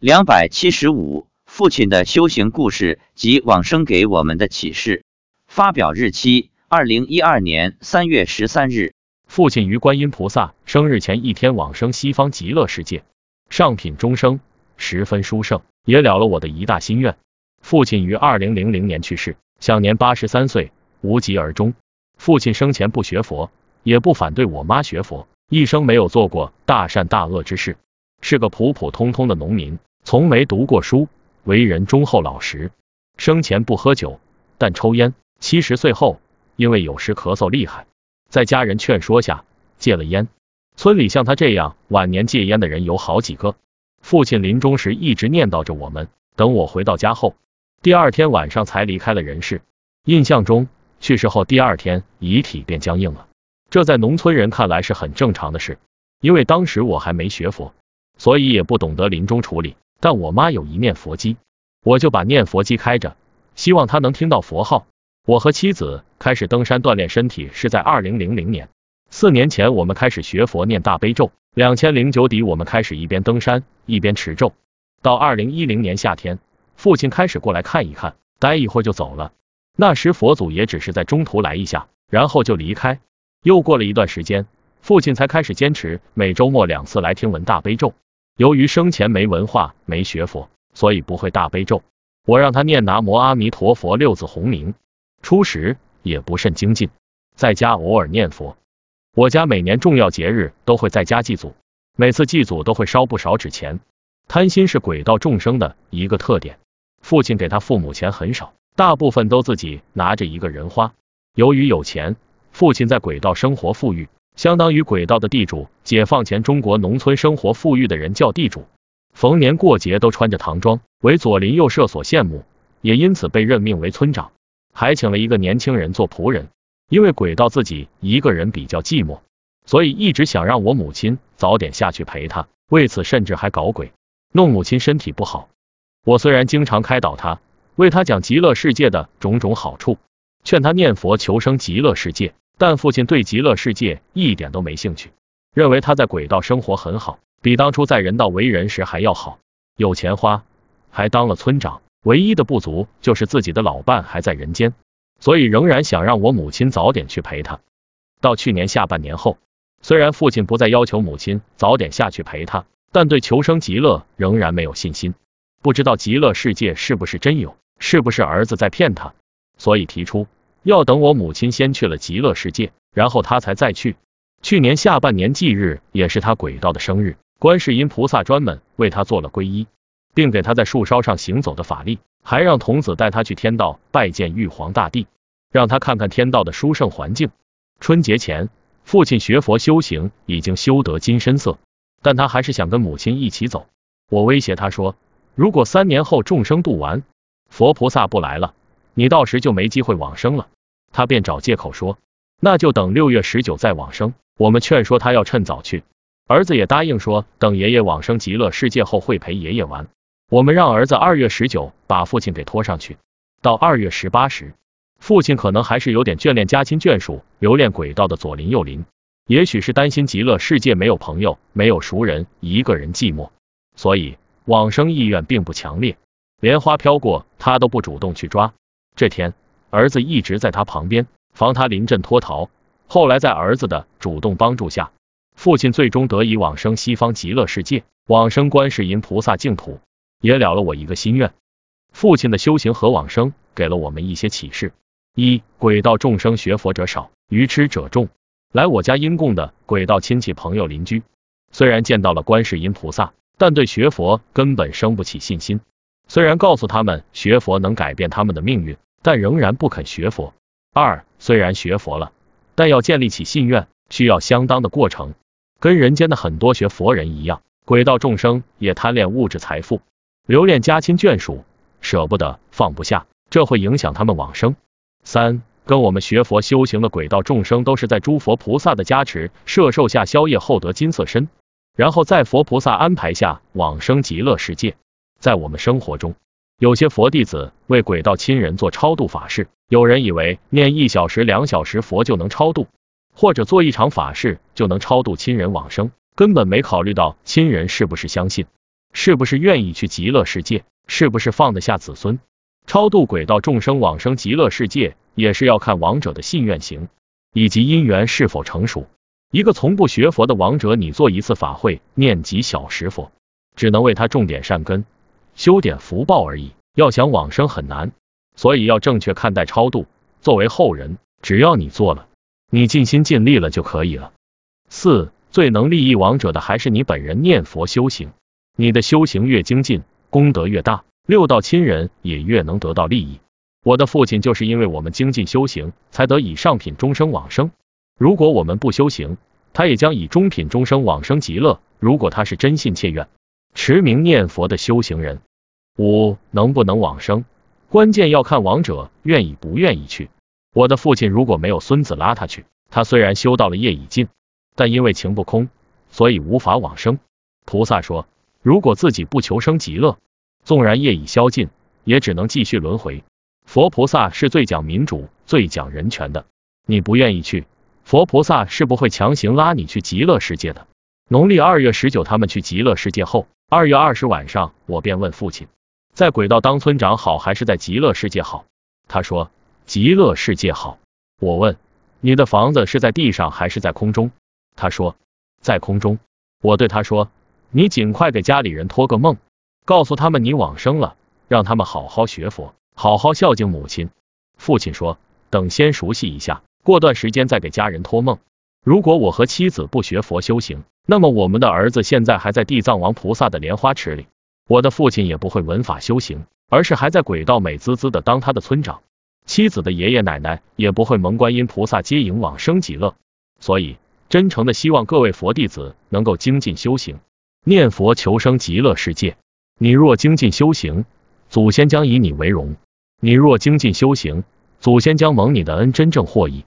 两百七十五，父亲的修行故事及往生给我们的启示。发表日期：二零一二年三月十三日。父亲于观音菩萨生日前一天往生西方极乐世界，上品终生，十分殊胜，也了了我的一大心愿。父亲于二零零零年去世，享年八十三岁，无疾而终。父亲生前不学佛，也不反对我妈学佛，一生没有做过大善大恶之事，是个普普通通的农民。从没读过书，为人忠厚老实，生前不喝酒，但抽烟。七十岁后，因为有时咳嗽厉害，在家人劝说下戒了烟。村里像他这样晚年戒烟的人有好几个。父亲临终时一直念叨着我们，等我回到家后，第二天晚上才离开了人世。印象中，去世后第二天遗体便僵硬了。这在农村人看来是很正常的事，因为当时我还没学佛，所以也不懂得临终处理。但我妈有一念佛机，我就把念佛机开着，希望她能听到佛号。我和妻子开始登山锻炼身体是在二零零零年，四年前我们开始学佛念大悲咒。两千零九底我们开始一边登山一边持咒，到二零一零年夏天，父亲开始过来看一看，待一会儿就走了。那时佛祖也只是在中途来一下，然后就离开。又过了一段时间，父亲才开始坚持每周末两次来听闻大悲咒。由于生前没文化、没学佛，所以不会大悲咒。我让他念南无阿弥陀佛六字洪名。初时也不甚精进，在家偶尔念佛。我家每年重要节日都会在家祭祖，每次祭祖都会烧不少纸钱。贪心是鬼道众生的一个特点。父亲给他父母钱很少，大部分都自己拿着一个人花。由于有钱，父亲在鬼道生活富裕。相当于轨道的地主，解放前中国农村生活富裕的人叫地主，逢年过节都穿着唐装，为左邻右舍所羡慕，也因此被任命为村长，还请了一个年轻人做仆人。因为轨道自己一个人比较寂寞，所以一直想让我母亲早点下去陪他，为此甚至还搞鬼，弄母亲身体不好。我虽然经常开导他，为他讲极乐世界的种种好处，劝他念佛求生极乐世界。但父亲对极乐世界一点都没兴趣，认为他在轨道生活很好，比当初在人道为人时还要好，有钱花，还当了村长。唯一的不足就是自己的老伴还在人间，所以仍然想让我母亲早点去陪他。到去年下半年后，虽然父亲不再要求母亲早点下去陪他，但对求生极乐仍然没有信心，不知道极乐世界是不是真有，是不是儿子在骗他，所以提出。要等我母亲先去了极乐世界，然后他才再去。去年下半年忌日也是他鬼道的生日，观世音菩萨专门为他做了皈依，并给他在树梢上行走的法力，还让童子带他去天道拜见玉皇大帝，让他看看天道的殊胜环境。春节前，父亲学佛修行已经修得金身色，但他还是想跟母亲一起走。我威胁他说，如果三年后众生度完，佛菩萨不来了，你到时就没机会往生了。他便找借口说，那就等六月十九再往生。我们劝说他要趁早去，儿子也答应说，等爷爷往生极乐世界后会陪爷爷玩。我们让儿子二月十九把父亲给拖上去，到二月十八时，父亲可能还是有点眷恋家亲眷属，留恋轨道的左邻右邻，也许是担心极乐世界没有朋友，没有熟人，一个人寂寞，所以往生意愿并不强烈。莲花飘过，他都不主动去抓。这天。儿子一直在他旁边，防他临阵脱逃。后来在儿子的主动帮助下，父亲最终得以往生西方极乐世界，往生观世音菩萨净土，也了了我一个心愿。父亲的修行和往生，给了我们一些启示：一、鬼道众生学佛者少，愚痴者众。来我家因供的鬼道亲戚朋友邻居，虽然见到了观世音菩萨，但对学佛根本生不起信心。虽然告诉他们学佛能改变他们的命运。但仍然不肯学佛。二，虽然学佛了，但要建立起信愿，需要相当的过程。跟人间的很多学佛人一样，鬼道众生也贪恋物质财富，留恋家亲眷属，舍不得放不下，这会影响他们往生。三，跟我们学佛修行的鬼道众生，都是在诸佛菩萨的加持、摄受下消业后得金色身，然后在佛菩萨安排下往生极乐世界。在我们生活中。有些佛弟子为鬼道亲人做超度法事，有人以为念一小时、两小时佛就能超度，或者做一场法事就能超度亲人往生，根本没考虑到亲人是不是相信。是不是愿意去极乐世界？是不是放得下子孙？超度鬼道众生往生极乐世界，也是要看亡者的信愿行以及因缘是否成熟。一个从不学佛的亡者，你做一次法会，念几小时佛，只能为他种点善根，修点福报而已。要想往生很难，所以要正确看待超度。作为后人，只要你做了，你尽心尽力了就可以了。四最能利益亡者的还是你本人念佛修行，你的修行越精进，功德越大。六道亲人也越能得到利益。我的父亲就是因为我们精进修行，才得以上品终生往生。如果我们不修行，他也将以中品终生往生极乐。如果他是真心切愿、持名念佛的修行人，五能不能往生，关键要看亡者愿意不愿意去。我的父亲如果没有孙子拉他去，他虽然修到了业已尽，但因为情不空，所以无法往生。菩萨说，如果自己不求生极乐。纵然业已消尽，也只能继续轮回。佛菩萨是最讲民主、最讲人权的。你不愿意去，佛菩萨是不会强行拉你去极乐世界的。农历二月十九，他们去极乐世界后，二月二十晚上，我便问父亲，在轨道当村长好，还是在极乐世界好？他说极乐世界好。我问你的房子是在地上还是在空中？他说在空中。我对他说，你尽快给家里人托个梦。告诉他们你往生了，让他们好好学佛，好好孝敬母亲。父亲说，等先熟悉一下，过段时间再给家人托梦。如果我和妻子不学佛修行，那么我们的儿子现在还在地藏王菩萨的莲花池里，我的父亲也不会闻法修行，而是还在轨道美滋滋的当他的村长。妻子的爷爷奶奶也不会蒙观音菩萨接引往生极乐。所以，真诚的希望各位佛弟子能够精进修行，念佛求生极乐世界。你若精进修行，祖先将以你为荣；你若精进修行，祖先将蒙你的恩，真正获益。